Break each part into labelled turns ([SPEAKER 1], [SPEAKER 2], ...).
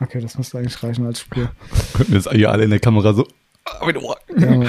[SPEAKER 1] Okay, das müsste eigentlich reichen als Spur.
[SPEAKER 2] Könnten jetzt hier alle in der Kamera so.
[SPEAKER 1] Ja, Mann.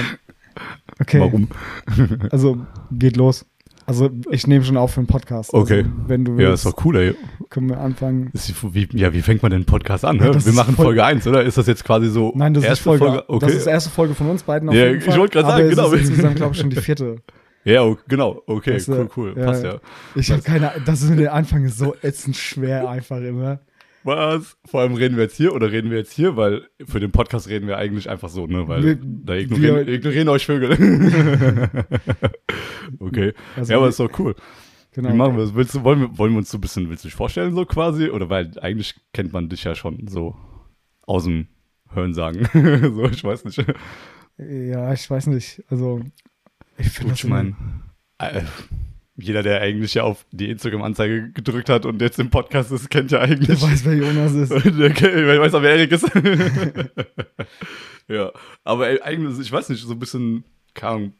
[SPEAKER 1] okay,
[SPEAKER 2] Warum?
[SPEAKER 1] also geht los. Also ich nehme schon auf für einen Podcast.
[SPEAKER 2] Okay.
[SPEAKER 1] Also, wenn du
[SPEAKER 2] Ja,
[SPEAKER 1] willst,
[SPEAKER 2] ist doch cool, ey.
[SPEAKER 1] können wir anfangen.
[SPEAKER 2] Ist Wie, ja, wie fängt man denn einen Podcast an?
[SPEAKER 1] Ja,
[SPEAKER 2] Ne?
[SPEAKER 1] das
[SPEAKER 2] Wir machen Folge 1, oder? Ist das jetzt quasi so
[SPEAKER 1] Nein, das ist
[SPEAKER 2] erste
[SPEAKER 1] Folge.
[SPEAKER 2] Okay.
[SPEAKER 1] Das ist die erste Folge von uns beiden auf
[SPEAKER 2] Ja,
[SPEAKER 1] jeden
[SPEAKER 2] ich wollte gerade sagen, genau.
[SPEAKER 1] Ist insgesamt, glaube ich, schon die vierte.
[SPEAKER 2] ja, genau. Okay,
[SPEAKER 1] Weißt du,
[SPEAKER 2] cool, cool.
[SPEAKER 1] ja.
[SPEAKER 2] Passt ja.
[SPEAKER 1] Ich habe keine Das ist mit der Anfang ist so ätzend schwer einfach immer.
[SPEAKER 2] Was? Vor allem reden wir jetzt hier oder reden wir jetzt hier, weil für den Podcast reden wir eigentlich einfach so, ne? Weil
[SPEAKER 1] Wir-
[SPEAKER 2] da ignorieren,
[SPEAKER 1] wir-
[SPEAKER 2] ignorieren euch Vögel. okay.
[SPEAKER 1] Also
[SPEAKER 2] ja, aber ist doch cool.
[SPEAKER 1] Genau.
[SPEAKER 2] Wie machen wir das? Willst du, wollen, wir, wollen wir uns so ein bisschen, willst du dich vorstellen, so quasi? Oder weil eigentlich kennt man dich ja schon so aus dem Hörensagen. so, ich weiß nicht.
[SPEAKER 1] Ja, ich weiß nicht. Also ich finde
[SPEAKER 2] ich meine, äh, jeder, der eigentlich ja auf die Instagram-Anzeige gedrückt hat und jetzt im Podcast ist, kennt ja eigentlich.
[SPEAKER 1] der weiß, wer Jonas ist.
[SPEAKER 2] Der weiß auch, wer Erik ist. ja, aber ey, eigentlich, ich weiß nicht, so ein bisschen, keine Ahnung,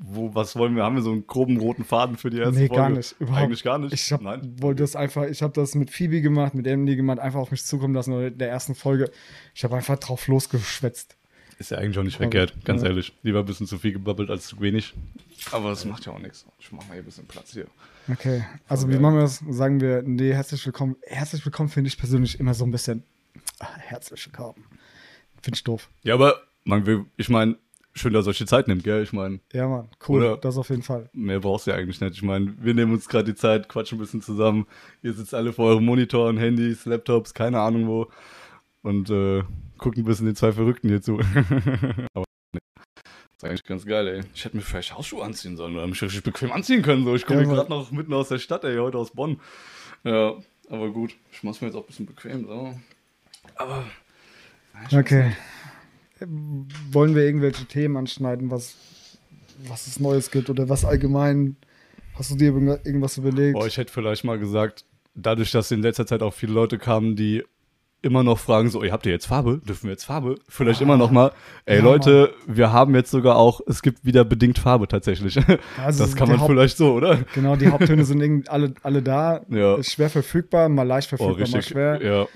[SPEAKER 2] wo, was wollen wir? Haben wir so einen groben roten Faden für die erste
[SPEAKER 1] Nee,
[SPEAKER 2] Folge?
[SPEAKER 1] gar nicht. Überhaupt.
[SPEAKER 2] Eigentlich gar nicht.
[SPEAKER 1] Ich hab,
[SPEAKER 2] Nein.
[SPEAKER 1] wollte das einfach, ich habe das mit Phoebe gemacht, mit Emily gemacht, einfach auf mich zukommen lassen in der ersten Folge. Ich habe einfach drauf losgeschwätzt.
[SPEAKER 2] Ist ja eigentlich auch nicht
[SPEAKER 1] Aber,
[SPEAKER 2] verkehrt, ganz
[SPEAKER 1] ja.
[SPEAKER 2] ehrlich. Lieber ein bisschen zu viel gebabbelt als zu wenig. Aber das macht ja auch nichts. Ich mach mal hier ein bisschen Platz hier.
[SPEAKER 1] Okay, also
[SPEAKER 2] Okay.
[SPEAKER 1] wie machen wir das? Sagen wir, nee, herzlich willkommen. Herzlich willkommen finde ich persönlich immer so ein bisschen. Ah, herzlich willkommen. Finde ich doof.
[SPEAKER 2] Ja, aber man will, ich meine, schön, dass ihr euch die Zeit nimmt, gell? Ich meine,
[SPEAKER 1] Ja, Mann, cool,
[SPEAKER 2] Oder-
[SPEAKER 1] das auf jeden Fall.
[SPEAKER 2] mehr brauchst du ja eigentlich nicht. Ich meine, wir nehmen uns gerade die Zeit, quatschen ein bisschen zusammen. Ihr sitzt alle vor euren Monitoren, Handys, Laptops, keine Ahnung wo. Und äh, guckt ein bisschen den zwei Verrückten hier zu. Aber nee. Das ist eigentlich ganz geil, ey. Ich hätte mir vielleicht Hausschuhe anziehen sollen oder mich richtig bequem anziehen können. So. Ich komme
[SPEAKER 1] Ja,
[SPEAKER 2] gerade noch mitten aus der Stadt, ey, heute aus Bonn. Ja, aber gut. Ich mach's mir jetzt auch ein bisschen bequem. So. Aber.
[SPEAKER 1] Okay. Wollen wir irgendwelche Themen anschneiden, was, was es Neues gibt oder was allgemein? Hast du dir irgendwas überlegt?
[SPEAKER 2] Boah, ich hätte vielleicht mal gesagt, dadurch, dass in letzter Zeit auch viele Leute kamen, die immer noch fragen, so, ey, habt ihr jetzt Farbe? Dürfen wir jetzt Farbe? Vielleicht immer noch mal, ey
[SPEAKER 1] Ja,
[SPEAKER 2] Leute, wir haben jetzt sogar auch, es gibt wieder bedingt Farbe tatsächlich.
[SPEAKER 1] Also
[SPEAKER 2] das kann man
[SPEAKER 1] Haupt-
[SPEAKER 2] vielleicht so, oder?
[SPEAKER 1] Genau, die Haupttöne sind irgendwie alle, alle da.
[SPEAKER 2] Ja.
[SPEAKER 1] Ist schwer verfügbar, mal leicht
[SPEAKER 2] Oh,
[SPEAKER 1] verfügbar, mal
[SPEAKER 2] richtig.
[SPEAKER 1] schwer.
[SPEAKER 2] Ja,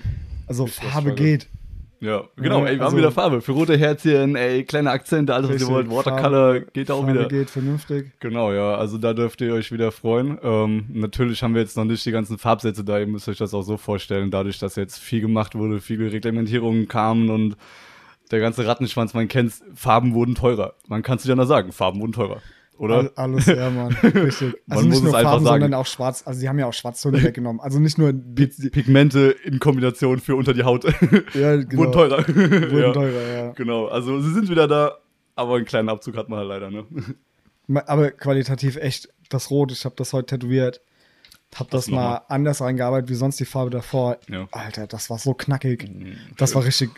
[SPEAKER 1] Also
[SPEAKER 2] Richtig
[SPEAKER 1] Farbe geht.
[SPEAKER 2] Ja, genau,
[SPEAKER 1] Ja,
[SPEAKER 2] ey, wir
[SPEAKER 1] also-
[SPEAKER 2] haben wieder Farbe. Für rote Herzchen, ey, kleine Akzente, alles, was ihr wollt. Watercolor
[SPEAKER 1] Farbe-
[SPEAKER 2] geht auch
[SPEAKER 1] Farbe
[SPEAKER 2] wieder.
[SPEAKER 1] geht vernünftig.
[SPEAKER 2] Genau, ja, also da dürft ihr euch wieder freuen. Ähm, natürlich haben wir jetzt noch nicht die ganzen Farbsätze da, ihr müsst euch das auch so vorstellen, dadurch, dass jetzt viel gemacht wurde, viele Reglementierungen kamen und der ganze Rattenschwanz, man kennt's, Farben wurden teurer. Man kann es nicht anders sagen, Farben wurden teurer. Oder?
[SPEAKER 1] All, alles, ja, Mann. Richtig.
[SPEAKER 2] Man
[SPEAKER 1] Also nicht nur Farben,
[SPEAKER 2] sagen.
[SPEAKER 1] sondern auch schwarz. Also, sie haben ja auch Schwarztöne weggenommen. Also nicht nur die,
[SPEAKER 2] Pigmente in Kombination für unter die Haut
[SPEAKER 1] ja, genau,
[SPEAKER 2] wurden teurer.
[SPEAKER 1] Wurden
[SPEAKER 2] ja,
[SPEAKER 1] teurer, ja.
[SPEAKER 2] Genau, also sie sind wieder da, aber einen kleinen Abzug hat man halt leider, ne?
[SPEAKER 1] Aber qualitativ echt das Rot. Ich habe das heute tätowiert. Hab das
[SPEAKER 2] du
[SPEAKER 1] mal
[SPEAKER 2] nochmal?
[SPEAKER 1] anders reingearbeitet wie sonst die Farbe davor.
[SPEAKER 2] Ja.
[SPEAKER 1] Alter, das war so knackig.
[SPEAKER 2] Mhm,
[SPEAKER 1] Das war richtig,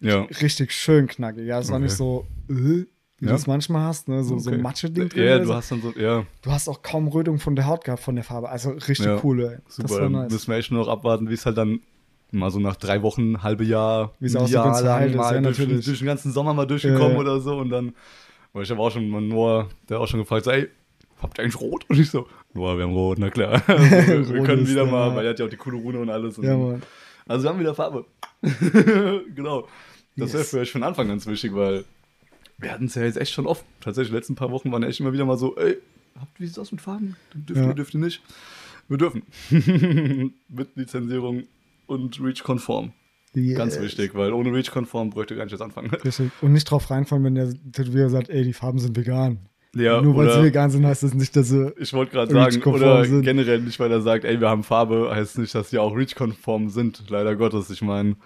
[SPEAKER 2] Ja.
[SPEAKER 1] richtig schön knackig. Ja, es war
[SPEAKER 2] Okay.
[SPEAKER 1] nicht so, äh, wie
[SPEAKER 2] Ja.
[SPEAKER 1] du es manchmal hast, ne? so, so
[SPEAKER 2] Okay.
[SPEAKER 1] Matscheding drin.
[SPEAKER 2] Ja, du
[SPEAKER 1] so.
[SPEAKER 2] hast dann so, ja,
[SPEAKER 1] du hast auch kaum Rötung von der Haut gehabt, von der Farbe. Also richtig
[SPEAKER 2] Ja,
[SPEAKER 1] cool, ey.
[SPEAKER 2] super.
[SPEAKER 1] Das
[SPEAKER 2] Dann
[SPEAKER 1] nice.
[SPEAKER 2] müssen wir echt nur noch abwarten, wie es halt dann mal so nach drei Wochen, halbe Jahr,
[SPEAKER 1] Wie es aussieht,
[SPEAKER 2] Jahr lang mal
[SPEAKER 1] ja,
[SPEAKER 2] durch,
[SPEAKER 1] natürlich.
[SPEAKER 2] durch den ganzen Sommer mal durchgekommen
[SPEAKER 1] Ja,
[SPEAKER 2] oder so und dann, weil ich habe auch schon Noah, der hat auch schon gefragt, so, ey, habt ihr eigentlich rot? Und ich so, Noah, wir haben rot, na klar. Also, wir wir können wieder mal, weil er hat ja auch die coole Rune und alles. Und
[SPEAKER 1] Ja, Mann.
[SPEAKER 2] Also wir haben wieder Farbe. genau. Das wäre
[SPEAKER 1] Yes.
[SPEAKER 2] für euch von Anfang ganz wichtig, weil wir hatten es ja jetzt echt schon oft. Tatsächlich, die letzten paar Wochen waren echt immer wieder mal so, ey, habt wie sieht das aus mit Farben? Dürft
[SPEAKER 1] Ja.
[SPEAKER 2] ihr, dürft ihr nicht? Wir dürfen. mit Lizenzierung und REACH-konform. Ganz
[SPEAKER 1] Yes.
[SPEAKER 2] wichtig, weil ohne REACH-konform bräuchte gar nicht jetzt anfangen.
[SPEAKER 1] Richtig. Und nicht drauf reinfallen, wenn der Tätowierer sagt, ey, die Farben sind vegan.
[SPEAKER 2] Ja,
[SPEAKER 1] Nur weil sie vegan sind, heißt das nicht, dass sie.
[SPEAKER 2] Ich wollte gerade sagen, oder
[SPEAKER 1] sind.
[SPEAKER 2] generell nicht, weil er sagt, ey, wir haben Farbe, heißt nicht, dass die auch REACH-konform sind, leider Gottes. Ich meine,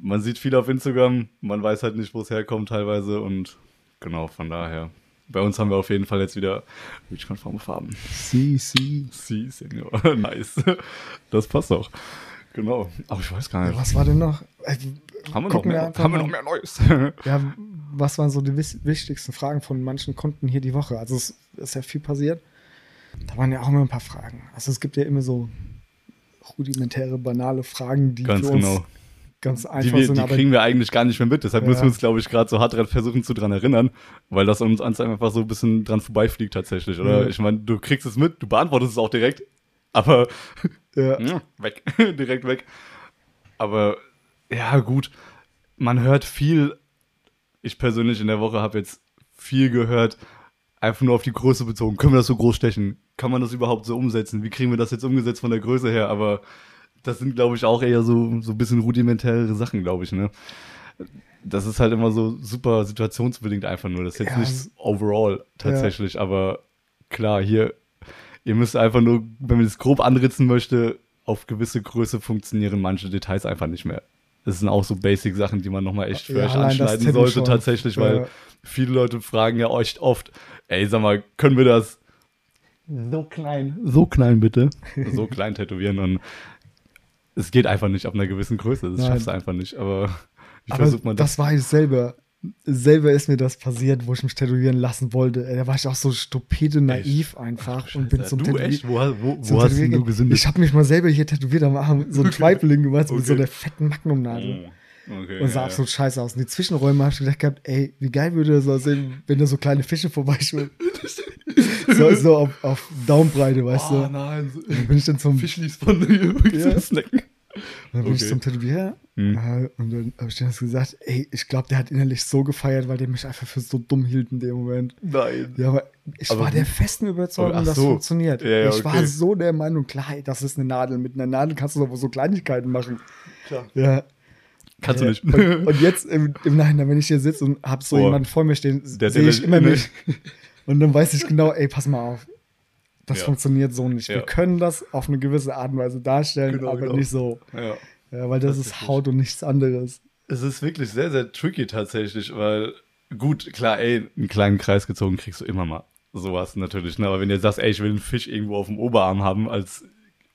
[SPEAKER 2] man sieht viel auf Instagram, man weiß halt nicht, wo es herkommt teilweise und genau, von daher. Bei uns haben wir auf jeden Fall jetzt wieder REACH-konforme Farben.
[SPEAKER 1] Sie, sie.
[SPEAKER 2] Sie, Senior. nice. Das passt auch. Genau. Aber ich weiß gar nicht.
[SPEAKER 1] Was war denn noch? Äh,
[SPEAKER 2] haben wir, noch
[SPEAKER 1] wir
[SPEAKER 2] mehr,
[SPEAKER 1] einfach
[SPEAKER 2] haben wir noch mehr Neues?
[SPEAKER 1] Ja, was waren so die wichtigsten Fragen von manchen Kunden hier die Woche? Also es ist ja viel passiert. Da waren ja auch immer ein paar Fragen. Also es gibt ja immer so rudimentäre, banale Fragen, die
[SPEAKER 2] Ganz
[SPEAKER 1] für uns
[SPEAKER 2] genau.
[SPEAKER 1] Ganz
[SPEAKER 2] Die,
[SPEAKER 1] einfach
[SPEAKER 2] wir,
[SPEAKER 1] sind.
[SPEAKER 2] die
[SPEAKER 1] aber
[SPEAKER 2] kriegen wir eigentlich gar nicht mehr mit. Deshalb
[SPEAKER 1] Ja.
[SPEAKER 2] müssen wir uns, glaube ich, gerade so hart dran versuchen zu dran erinnern, weil das uns uns einfach so ein bisschen dran vorbeifliegt tatsächlich, oder?
[SPEAKER 1] Ja.
[SPEAKER 2] Ich meine, du kriegst es mit, du beantwortest es auch direkt, aber
[SPEAKER 1] ja,
[SPEAKER 2] weg, direkt weg. Aber ja, gut, man hört viel. Ich persönlich in der Woche habe jetzt viel gehört, einfach nur auf die Größe bezogen. Können wir das so groß stechen? Kann man das überhaupt so umsetzen? Wie kriegen wir das jetzt umgesetzt von der Größe her? Aber das sind, glaube ich, auch eher so, so ein bisschen rudimentäre Sachen, glaube ich, ne? Das ist halt immer so super situationsbedingt einfach nur. Das ist jetzt
[SPEAKER 1] Ja.
[SPEAKER 2] nicht overall tatsächlich, aber klar, hier, ihr müsst einfach nur, wenn man das grob anritzen möchte, auf gewisse Größe funktionieren manche Details einfach nicht mehr. Das sind auch so Basic-Sachen, die man nochmal echt für
[SPEAKER 1] Ja,
[SPEAKER 2] anschneiden sollte,
[SPEAKER 1] schon.
[SPEAKER 2] tatsächlich, weil
[SPEAKER 1] Ja.
[SPEAKER 2] viele Leute fragen ja euch oft, ey, sag mal, können wir das so klein, so klein bitte, so klein tätowieren und es geht einfach nicht ab einer gewissen Größe, das
[SPEAKER 1] Nein.
[SPEAKER 2] schaffst du einfach nicht, aber wie
[SPEAKER 1] Aber
[SPEAKER 2] versucht man das?
[SPEAKER 1] das war ich selber. Selber ist mir das passiert, wo ich mich tätowieren lassen wollte. Ey, Da war ich auch so stupide naiv einfach und bin zum
[SPEAKER 2] du
[SPEAKER 1] Tätowieren.
[SPEAKER 2] echt? Wo, wo, wo hast
[SPEAKER 1] Tätowieren
[SPEAKER 2] denn du gesündigt?
[SPEAKER 1] Ich habe mich mal selber hier tätowiert am Arm, so ein Tribal gemacht mit so
[SPEAKER 2] Okay.
[SPEAKER 1] einer fetten Magnumnadel.
[SPEAKER 2] Okay,
[SPEAKER 1] Und sah
[SPEAKER 2] ja,
[SPEAKER 1] absolut scheiße aus. Und die Zwischenräume habe ich gedacht gehabt, ey, wie geil würde das aussehen, wenn da so kleine Fische vorbeischwimmen. so, so auf, auf Daumenbreite,
[SPEAKER 2] ja.
[SPEAKER 1] weißt
[SPEAKER 2] Oh
[SPEAKER 1] du.
[SPEAKER 2] nein,
[SPEAKER 1] Dann bin ich dann zum,
[SPEAKER 2] Fischlis von
[SPEAKER 1] Ja.
[SPEAKER 2] snacken.
[SPEAKER 1] dann bin ich
[SPEAKER 2] Okay.
[SPEAKER 1] zum Tätowierer
[SPEAKER 2] Hm.
[SPEAKER 1] und dann habe ich dann gesagt, ey, ich glaube, der hat innerlich so gefeiert, weil der mich einfach für so dumm hielt in dem Moment.
[SPEAKER 2] Nein.
[SPEAKER 1] Ja, aber ich
[SPEAKER 2] Aber
[SPEAKER 1] war der festen Überzeugung, dass
[SPEAKER 2] so.
[SPEAKER 1] funktioniert.
[SPEAKER 2] Ja, ja,
[SPEAKER 1] ich war
[SPEAKER 2] okay.
[SPEAKER 1] so der Meinung, klar, ey, das ist eine Nadel. Mit einer Nadel kannst du doch so Kleinigkeiten machen.
[SPEAKER 2] Klar.
[SPEAKER 1] Ja.
[SPEAKER 2] Kannst du
[SPEAKER 1] Ja,
[SPEAKER 2] nicht.
[SPEAKER 1] Und, und jetzt im, im Nachhinein, wenn ich hier sitze und habe so
[SPEAKER 2] Boah.
[SPEAKER 1] jemanden vor mir stehen,
[SPEAKER 2] Der-
[SPEAKER 1] sehe ich immer mich. Und dann weiß ich genau, ey, pass mal auf. Das
[SPEAKER 2] Ja.
[SPEAKER 1] funktioniert so nicht.
[SPEAKER 2] Ja.
[SPEAKER 1] Wir können das auf eine gewisse Art und Weise darstellen,
[SPEAKER 2] Genau,
[SPEAKER 1] aber
[SPEAKER 2] genau.
[SPEAKER 1] nicht so.
[SPEAKER 2] ja.
[SPEAKER 1] Ja, weil das ist
[SPEAKER 2] Tatsächlich.
[SPEAKER 1] Haut und nichts anderes.
[SPEAKER 2] Es ist wirklich sehr, sehr tricky tatsächlich, weil gut, klar, ey, einen kleinen Kreis gezogen kriegst du immer mal. Sowas natürlich, ne? Aber wenn du jetzt sagst, ey, ich will einen Fisch irgendwo auf dem Oberarm haben als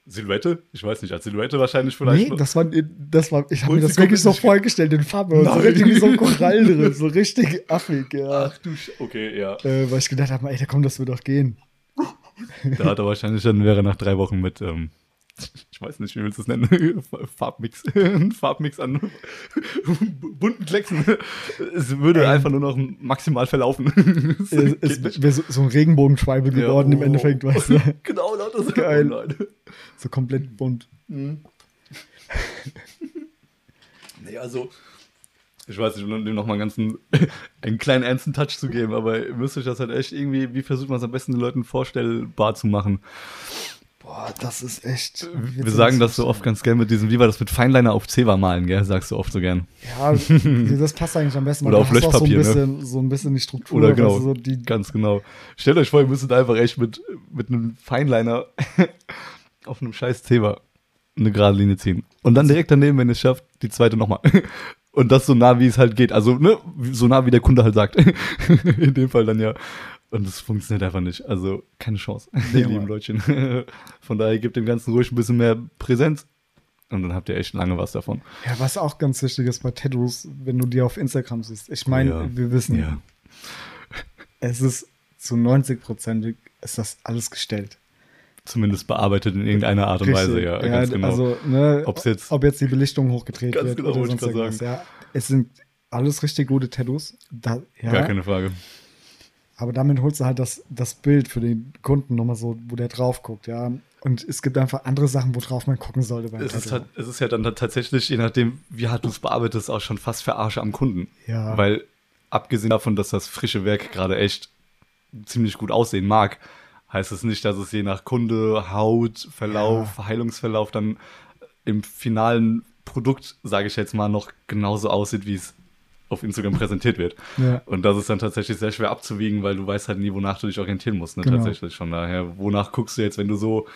[SPEAKER 2] Silhouette, ich weiß nicht, als Silhouette wahrscheinlich vielleicht.
[SPEAKER 1] Nee, das war, das war, ich habe mir das wirklich so vorgestellt, den Farben und so richtig so ein Korall drin, so richtig affig, ja.
[SPEAKER 2] Ach du Sch Okay, ja.
[SPEAKER 1] Äh, weil ich gedacht habe, ey, da komm, das wird doch gehen.
[SPEAKER 2] Da hat er wahrscheinlich dann wäre nach drei Wochen mit, ähm, ich weiß nicht, wie willst du es nennen? Farbmix. Ein Farbmix an bunten Klecksen. Es würde
[SPEAKER 1] Ey.
[SPEAKER 2] einfach nur noch maximal verlaufen. Es
[SPEAKER 1] Es, wäre so, so ein Regenbogenschweibe
[SPEAKER 2] Ja,
[SPEAKER 1] geworden im
[SPEAKER 2] oh.
[SPEAKER 1] Endeffekt, weißt du.
[SPEAKER 2] Genau, lauter so.
[SPEAKER 1] Geil.
[SPEAKER 2] Nein.
[SPEAKER 1] So komplett bunt.
[SPEAKER 2] Nee, also, ich weiß nicht, um dem nochmal einen ganzen, einen kleinen ernsten Touch zu geben, aber ihr müsst euch das halt echt irgendwie, wie versucht man es am besten den Leuten vorstellbar zu machen?
[SPEAKER 1] Boah, das ist echt.
[SPEAKER 2] Wir sagen das so oft ganz gern mit diesem, wie war das mit Feinliner auf Zewa malen, gell? Sagst du oft so gern.
[SPEAKER 1] Ja, das passt eigentlich am besten.
[SPEAKER 2] Oder auf
[SPEAKER 1] auch so ein,
[SPEAKER 2] Löschpapier, ne?
[SPEAKER 1] bisschen, so ein bisschen die Struktur.
[SPEAKER 2] Oder genau,
[SPEAKER 1] So die,
[SPEAKER 2] ganz genau. Stellt euch vor, ihr müsstet einfach echt mit, mit einem Feinliner auf einem scheiß Zewa eine gerade Linie ziehen. Und dann direkt daneben, wenn ihr es schafft, die zweite nochmal. Und das so nah, wie es halt geht. Also, ne, so nah, wie der Kunde halt sagt. In dem Fall dann ja. Und das funktioniert einfach nicht. Also, keine Chance, ihr
[SPEAKER 1] Ja,
[SPEAKER 2] lieben. Leutchen. Von daher gebt dem Ganzen ruhig ein bisschen mehr Präsenz. Und dann habt ihr echt lange was davon.
[SPEAKER 1] ja, was auch ganz wichtig ist bei Tattoos, wenn du die auf Instagram siehst. Ich meine,
[SPEAKER 2] Ja.
[SPEAKER 1] wir wissen,
[SPEAKER 2] Ja.
[SPEAKER 1] es ist zu 90 Prozent ist das alles gestellt.
[SPEAKER 2] Zumindest bearbeitet in irgendeiner Art und Weise, ja. ganz genau.
[SPEAKER 1] Also, ne,
[SPEAKER 2] Ob's jetzt-
[SPEAKER 1] ob jetzt die Belichtung hochgedreht
[SPEAKER 2] Ganz
[SPEAKER 1] wird
[SPEAKER 2] genau,
[SPEAKER 1] oder sonst irgendwas. Ja, es sind alles richtig gute Tattoos. Da, ja,
[SPEAKER 2] Gar keine Frage.
[SPEAKER 1] Aber damit holst du halt das, das Bild für den Kunden nochmal so, wo der drauf guckt, ja. Und es gibt einfach andere Sachen, worauf man gucken sollte beim
[SPEAKER 2] Es ist, halt, es ist ja dann tatsächlich, je nachdem, wie hart du es bearbeitest, auch schon fast Verarsche am Kunden.
[SPEAKER 1] Ja.
[SPEAKER 2] Weil, abgesehen davon, dass das frische Werk gerade echt ziemlich gut aussehen mag, heißt es nicht, dass es je nach Kunde, Haut, Verlauf, Heilungsverlauf dann im finalen Produkt, sage ich jetzt mal, noch genauso aussieht, wie es auf Instagram präsentiert wird.
[SPEAKER 1] Ja.
[SPEAKER 2] Und das ist dann tatsächlich sehr schwer abzuwiegen, weil du weißt halt nie, wonach du dich orientieren musst, ne,
[SPEAKER 1] Genau.
[SPEAKER 2] tatsächlich. Von daher, wonach guckst du jetzt, wenn du so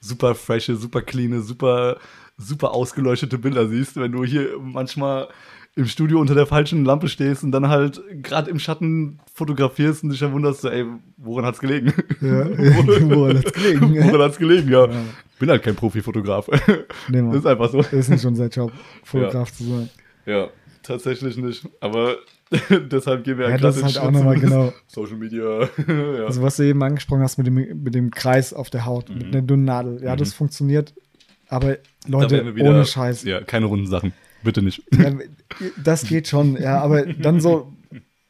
[SPEAKER 2] super frische, super cleane, super, super ausgeleuchtete Bilder siehst, wenn du hier manchmal im Studio unter der falschen Lampe stehst und dann halt gerade im Schatten fotografierst und dich dann wunderst, ey, woran hat's gelegen?
[SPEAKER 1] Ja, woran hat's gelegen?
[SPEAKER 2] woran hat's gelegen, ja.
[SPEAKER 1] Ja.
[SPEAKER 2] Bin halt kein Profifotograf.
[SPEAKER 1] Nee, Mann.
[SPEAKER 2] das ist einfach so.
[SPEAKER 1] Das ist nicht unser Job, Fotograf zu sein.
[SPEAKER 2] Ja, tatsächlich nicht. Aber deshalb gehen wir ja,
[SPEAKER 1] Ja,
[SPEAKER 2] den
[SPEAKER 1] halt auch nochmal genau.
[SPEAKER 2] Social Media. ja.
[SPEAKER 1] Also was du eben angesprochen hast mit dem, mit dem Kreis auf der Haut, mit einer dünnen Nadel. Ja, das funktioniert. Aber
[SPEAKER 2] Mhm.
[SPEAKER 1] Leute,
[SPEAKER 2] wieder-
[SPEAKER 1] ohne Scheiß.
[SPEAKER 2] Ja, keine runden Sachen. Bitte nicht.
[SPEAKER 1] Ja, das geht schon, ja, aber dann so,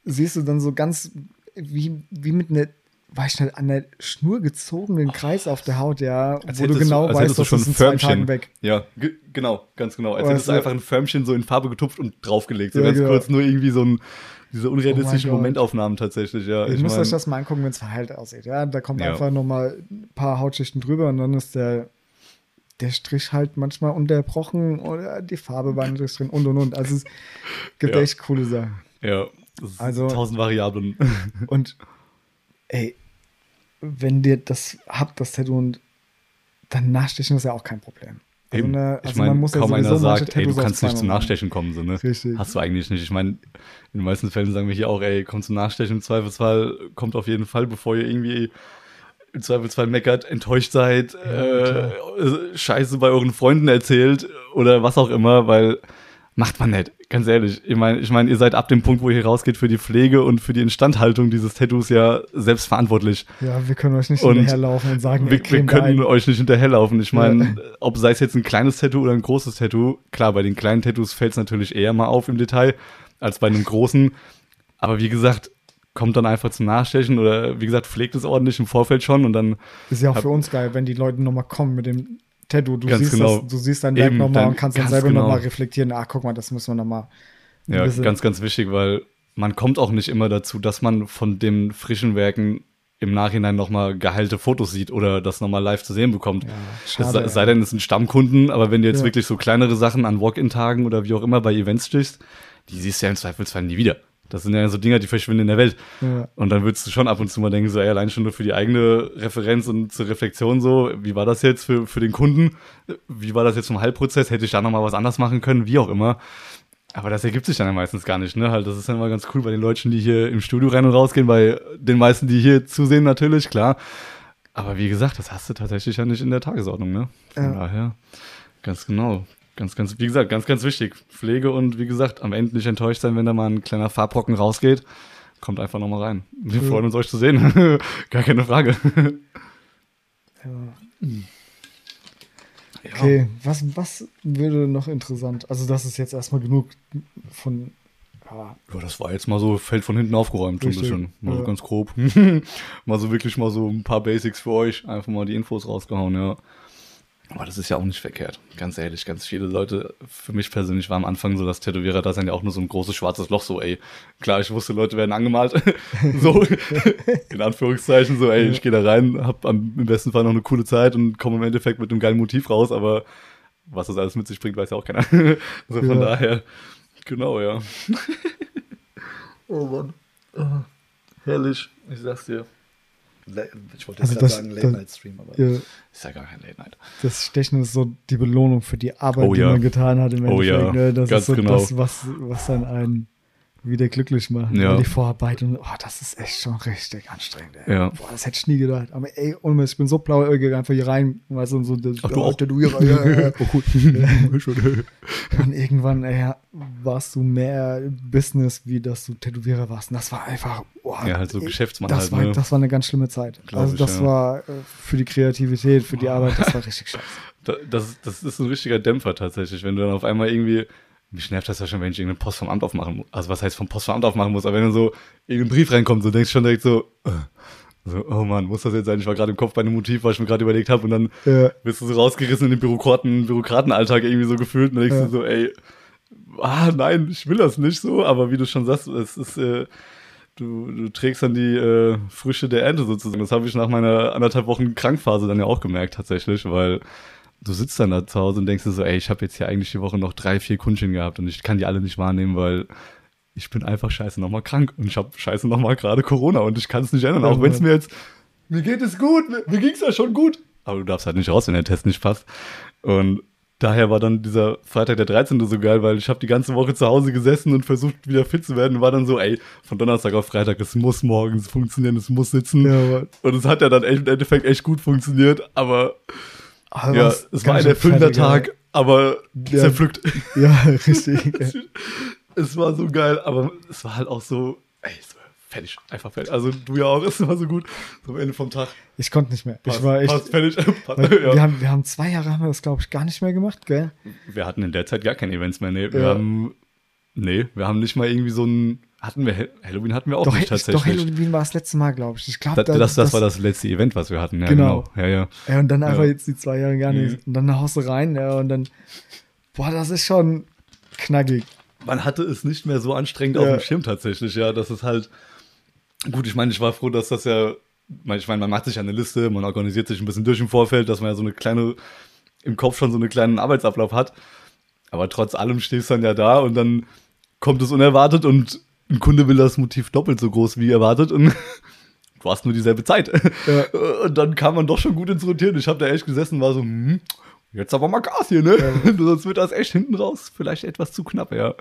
[SPEAKER 1] siehst du dann so ganz wie, wie mit einer weiß nicht, an der Schnur gezogenen Kreis auf der Haut, ja,
[SPEAKER 2] Als
[SPEAKER 1] wo du genau
[SPEAKER 2] als
[SPEAKER 1] weißt,
[SPEAKER 2] du
[SPEAKER 1] dass
[SPEAKER 2] schon
[SPEAKER 1] das
[SPEAKER 2] ein
[SPEAKER 1] in zwei
[SPEAKER 2] Förmchen.
[SPEAKER 1] Tagen weg.
[SPEAKER 2] Ja, ge- genau, ganz genau. Als
[SPEAKER 1] Weißt
[SPEAKER 2] hättest du
[SPEAKER 1] du-
[SPEAKER 2] einfach ein Förmchen so in Farbe getupft und draufgelegt. So
[SPEAKER 1] Ja,
[SPEAKER 2] ganz
[SPEAKER 1] genau.
[SPEAKER 2] kurz, nur irgendwie so ein, diese unrealistischen
[SPEAKER 1] Oh.
[SPEAKER 2] Momentaufnahmen tatsächlich, ja.
[SPEAKER 1] Ihr
[SPEAKER 2] Ich
[SPEAKER 1] müsst
[SPEAKER 2] mein,
[SPEAKER 1] euch das mal angucken, wenn es verheilt aussieht. Ja, da kommt
[SPEAKER 2] Ja.
[SPEAKER 1] einfach nochmal ein paar Hautschichten drüber und dann ist der, der Strich halt manchmal unterbrochen oder die Farbe war nicht drin und und und. Also es gibt
[SPEAKER 2] Ja.
[SPEAKER 1] echt coole Sachen.
[SPEAKER 2] ja,
[SPEAKER 1] Also-
[SPEAKER 2] tausend Variablen.
[SPEAKER 1] Und ey, wenn dir das habt, das Tattoo und dann nachstechen ist ja auch kein Problem. Also,
[SPEAKER 2] Eben.
[SPEAKER 1] ne,
[SPEAKER 2] ich
[SPEAKER 1] also
[SPEAKER 2] meine,
[SPEAKER 1] man muss ja
[SPEAKER 2] kaum einer sagt, ey, du kannst nicht zum. Nachstechen kommen, so, ne?
[SPEAKER 1] Richtig.
[SPEAKER 2] Hast du eigentlich nicht. Ich meine, in den meisten Fällen sagen wir hier auch, ey, komm zum Nachstechen im Zweifelsfall, kommt auf jeden Fall, bevor ihr irgendwie im Zweifelsfall meckert, enttäuscht seid, äh, Scheiße bei euren Freunden erzählt oder was auch immer, weil macht man nicht, ganz ehrlich. Ich meine, ich meine, ihr seid ab dem Punkt, wo ihr rausgeht für die Pflege und für die Instandhaltung dieses Tattoos ja selbst verantwortlich.
[SPEAKER 1] Ja, wir können euch nicht
[SPEAKER 2] Und
[SPEAKER 1] hinterherlaufen und sagen,
[SPEAKER 2] Wir, wir können euch nicht hinterherlaufen. Ich meine,
[SPEAKER 1] Ja.
[SPEAKER 2] ob sei es jetzt ein kleines Tattoo oder ein großes Tattoo, klar, bei den kleinen Tattoos fällt es natürlich eher mal auf im Detail als bei einem großen. Aber wie gesagt, kommt dann einfach zum Nachstechen oder wie gesagt, pflegt es ordentlich im Vorfeld schon und dann
[SPEAKER 1] Ist ja auch
[SPEAKER 2] Hab-
[SPEAKER 1] für uns geil, wenn die Leute nochmal kommen mit dem Tattoo. Du
[SPEAKER 2] Ganz
[SPEAKER 1] siehst
[SPEAKER 2] genau.
[SPEAKER 1] das, du siehst dein Werk nochmal und kannst dann selber
[SPEAKER 2] genau.
[SPEAKER 1] nochmal reflektieren. Ah, guck mal, das müssen wir nochmal.
[SPEAKER 2] ja, ganz, ganz wichtig, weil man kommt auch nicht immer dazu, dass man von den frischen Werken im Nachhinein nochmal geheilte Fotos sieht oder das nochmal live zu sehen bekommt.
[SPEAKER 1] Ja,
[SPEAKER 2] Es
[SPEAKER 1] schade,
[SPEAKER 2] sei,
[SPEAKER 1] ey.
[SPEAKER 2] sei denn, es sind Stammkunden, aber wenn du jetzt
[SPEAKER 1] Ja.
[SPEAKER 2] wirklich so kleinere Sachen an Walk-In-Tagen oder wie auch immer bei Events stichst, die siehst du ja im Zweifelsfall nie wieder. Das sind ja so Dinger, die verschwinden in der Welt.
[SPEAKER 1] Ja.
[SPEAKER 2] Und dann würdest du schon ab und zu mal denken, so, ey, allein schon nur für die eigene Referenz und zur Reflexion so, wie war das jetzt für, für den Kunden? Wie war das jetzt vom Heilprozess? Hätte ich da nochmal was anders machen können? Wie auch immer. Aber das ergibt sich dann ja meistens gar nicht, ne? Halt, das ist dann immer ganz cool bei den Leuten, die hier im Studio rein und rausgehen, bei den meisten, die hier zusehen, natürlich, klar. Aber wie gesagt, das hast du tatsächlich ja nicht in der Tagesordnung, ne? Von
[SPEAKER 1] Ja.
[SPEAKER 2] daher, ganz genau. Ganz, ganz, wie gesagt, ganz, ganz wichtig. Pflege und wie gesagt, am Ende nicht enttäuscht sein, wenn da mal ein kleiner Farbrocken rausgeht. Kommt einfach nochmal rein. Wir freuen uns, euch zu sehen. Gar keine Frage.
[SPEAKER 1] Ja. Okay, was, was würde noch interessant? Also, das ist jetzt erstmal genug von. Ja,
[SPEAKER 2] Ja, das war jetzt mal so Feld von hinten aufgeräumt, so ein bisschen. Mal so
[SPEAKER 1] ja.
[SPEAKER 2] ganz grob. mal so wirklich mal so ein paar Basics für euch. Einfach mal die Infos rausgehauen, ja. Aber das ist ja auch nicht verkehrt. Ganz ehrlich, ganz viele Leute, für mich persönlich war am Anfang so, dass Tätowierer da sind ja auch nur so ein großes schwarzes Loch, so, ey. Klar, ich wusste, Leute werden angemalt. so, in Anführungszeichen, so, ey, ich gehe da rein, hab am, im besten Fall noch eine coole Zeit und komme im Endeffekt mit einem geilen Motiv raus, aber was das alles mit sich bringt, weiß ja auch keiner. so, von
[SPEAKER 1] Ja.
[SPEAKER 2] daher, genau, ja.
[SPEAKER 3] Oh Mann.
[SPEAKER 2] Ah, Herrlich, ich sag's dir.
[SPEAKER 3] Ich wollte
[SPEAKER 1] Also
[SPEAKER 3] jetzt
[SPEAKER 1] das-
[SPEAKER 3] gerade sagen
[SPEAKER 1] das-
[SPEAKER 3] Late-Night-Stream, aber
[SPEAKER 1] ja,
[SPEAKER 2] Ist ja gar kein Late Night.
[SPEAKER 1] das Stechen ist so die Belohnung für die Arbeit,
[SPEAKER 2] Oh
[SPEAKER 1] die
[SPEAKER 2] ja.
[SPEAKER 1] man getan hat im
[SPEAKER 2] Oh
[SPEAKER 1] Endeffekt.
[SPEAKER 2] ja,
[SPEAKER 1] ne? Das
[SPEAKER 2] ganz
[SPEAKER 1] ist so
[SPEAKER 2] genau.
[SPEAKER 1] das, was, was dann einen wieder glücklich macht.
[SPEAKER 2] Ja.
[SPEAKER 1] Die Vorarbeit und oh, das ist echt schon richtig anstrengend. Ey.
[SPEAKER 2] Ja.
[SPEAKER 1] Boah, das hätte ich nie gedacht. Aber ey, Mist, ich bin so blauäugig einfach hier rein, weißt du, und so das,
[SPEAKER 2] Ach, du auch?
[SPEAKER 1] Tätowierer, ja,
[SPEAKER 2] oh, gut.
[SPEAKER 1] Und irgendwann, ey, warst du mehr Business, wie dass du Tätowierer warst. Und das war einfach, boah,
[SPEAKER 2] Ja, halt so
[SPEAKER 1] ey,
[SPEAKER 2] Geschäftsmann
[SPEAKER 1] das
[SPEAKER 2] halt,
[SPEAKER 1] war,
[SPEAKER 2] ne?
[SPEAKER 1] Das war eine ganz schlimme Zeit.
[SPEAKER 2] Glaub
[SPEAKER 1] also
[SPEAKER 2] ich,
[SPEAKER 1] das
[SPEAKER 2] ja.
[SPEAKER 1] war äh, für die Kreativität, für die Arbeit, das war richtig scheiße.
[SPEAKER 2] Da- Das, das ist ein richtiger Dämpfer tatsächlich, wenn du dann auf einmal irgendwie, mich nervt das ja schon, wenn ich irgendeine Post vom Amt aufmachen muss. Also was heißt vom Post vom Amt aufmachen muss, aber wenn dann so irgendein Brief reinkommt, so denkst du schon direkt so, äh, so, oh Mann, muss das jetzt sein? Ich war gerade im Kopf bei einem Motiv, was ich mir gerade überlegt habe und dann
[SPEAKER 1] Ja.
[SPEAKER 2] wirst du so rausgerissen in den Bürokraten, Bürokratenalltag irgendwie so gefühlt und dann denkst
[SPEAKER 1] Ja.
[SPEAKER 2] du so, ey, ah nein, ich will das nicht so, aber wie du schon sagst, es ist, äh, du, du trägst dann die äh, Früchte der Ernte sozusagen. Das habe ich nach meiner anderthalb Wochen Krankphase dann ja auch gemerkt tatsächlich, weil du sitzt dann da zu Hause und denkst dir so, ey, ich habe jetzt hier eigentlich die Woche noch drei, vier Kundchen gehabt und ich kann die alle nicht wahrnehmen, weil ich bin einfach scheiße nochmal krank und ich habe scheiße nochmal gerade Corona und ich kann es nicht ändern, auch wenn es mir jetzt, mir geht es gut, mir, mir ging es ja schon gut. Aber du darfst halt nicht raus, wenn der Test nicht passt. Und daher war dann dieser Freitag der 13. so geil, weil ich habe die ganze Woche zu Hause gesessen und versucht wieder fit zu werden und war dann so, ey, von Donnerstag auf Freitag, es muss morgens funktionieren, es muss sitzen.
[SPEAKER 1] Ja,
[SPEAKER 2] und es hat ja dann echt, im Endeffekt echt gut funktioniert, aber
[SPEAKER 1] Aber
[SPEAKER 2] ja,
[SPEAKER 1] was
[SPEAKER 2] es war ein erfüllender Tag, aber
[SPEAKER 1] Ja.
[SPEAKER 2] zerpflückt.
[SPEAKER 1] Ja, richtig.
[SPEAKER 2] es war so geil, aber es war halt auch so, ey, es war fertig, einfach fertig. Also du ja auch, es war so gut. So am Ende vom Tag.
[SPEAKER 1] Ich konnte nicht mehr.
[SPEAKER 2] Passt,
[SPEAKER 1] ich war echt.
[SPEAKER 2] passt, fertig. Ja.
[SPEAKER 1] wir, haben, wir haben zwei Jahre haben wir das, glaube ich, gar nicht mehr gemacht, gell?
[SPEAKER 2] Wir hatten in der Zeit gar keine Events mehr. Nee, wir
[SPEAKER 1] Ja.
[SPEAKER 2] haben, nee, wir haben nicht mal irgendwie so ein, Hatten wir, Hall- Halloween hatten wir auch
[SPEAKER 1] Doch,
[SPEAKER 2] nicht
[SPEAKER 1] doch
[SPEAKER 2] tatsächlich.
[SPEAKER 1] Halloween war das letzte Mal, glaube ich. Ich glaube,
[SPEAKER 2] das, das, das war das letzte Event, was wir hatten. Ja,
[SPEAKER 1] Genau.
[SPEAKER 2] genau. Ja, ja.
[SPEAKER 1] Ja, und dann einfach
[SPEAKER 2] Ja.
[SPEAKER 1] jetzt die zwei Jahre gar nichts. Und dann haust du rein, ja, und dann, boah, das ist schon knackig.
[SPEAKER 2] Man hatte es nicht mehr so anstrengend
[SPEAKER 1] Ja.
[SPEAKER 2] auf dem Schirm tatsächlich, ja. Das ist halt. Gut, ich meine, ich war froh, dass das ja. Ich meine, man macht sich eine Liste, man organisiert sich ein bisschen durch im Vorfeld, dass man ja so eine kleine, im Kopf schon so einen kleinen Arbeitsablauf hat. Aber trotz allem stehst du dann ja da und dann kommt es unerwartet und ein Kunde will das Motiv doppelt so groß wie erwartet und du hast nur dieselbe Zeit.
[SPEAKER 1] Ja.
[SPEAKER 2] Und dann kam man doch schon gut ins Rotieren. Ich habe da echt gesessen und war so, hm, jetzt aber mal Gas hier, ne? Sonst wird das echt hinten raus vielleicht etwas zu knapp, ja.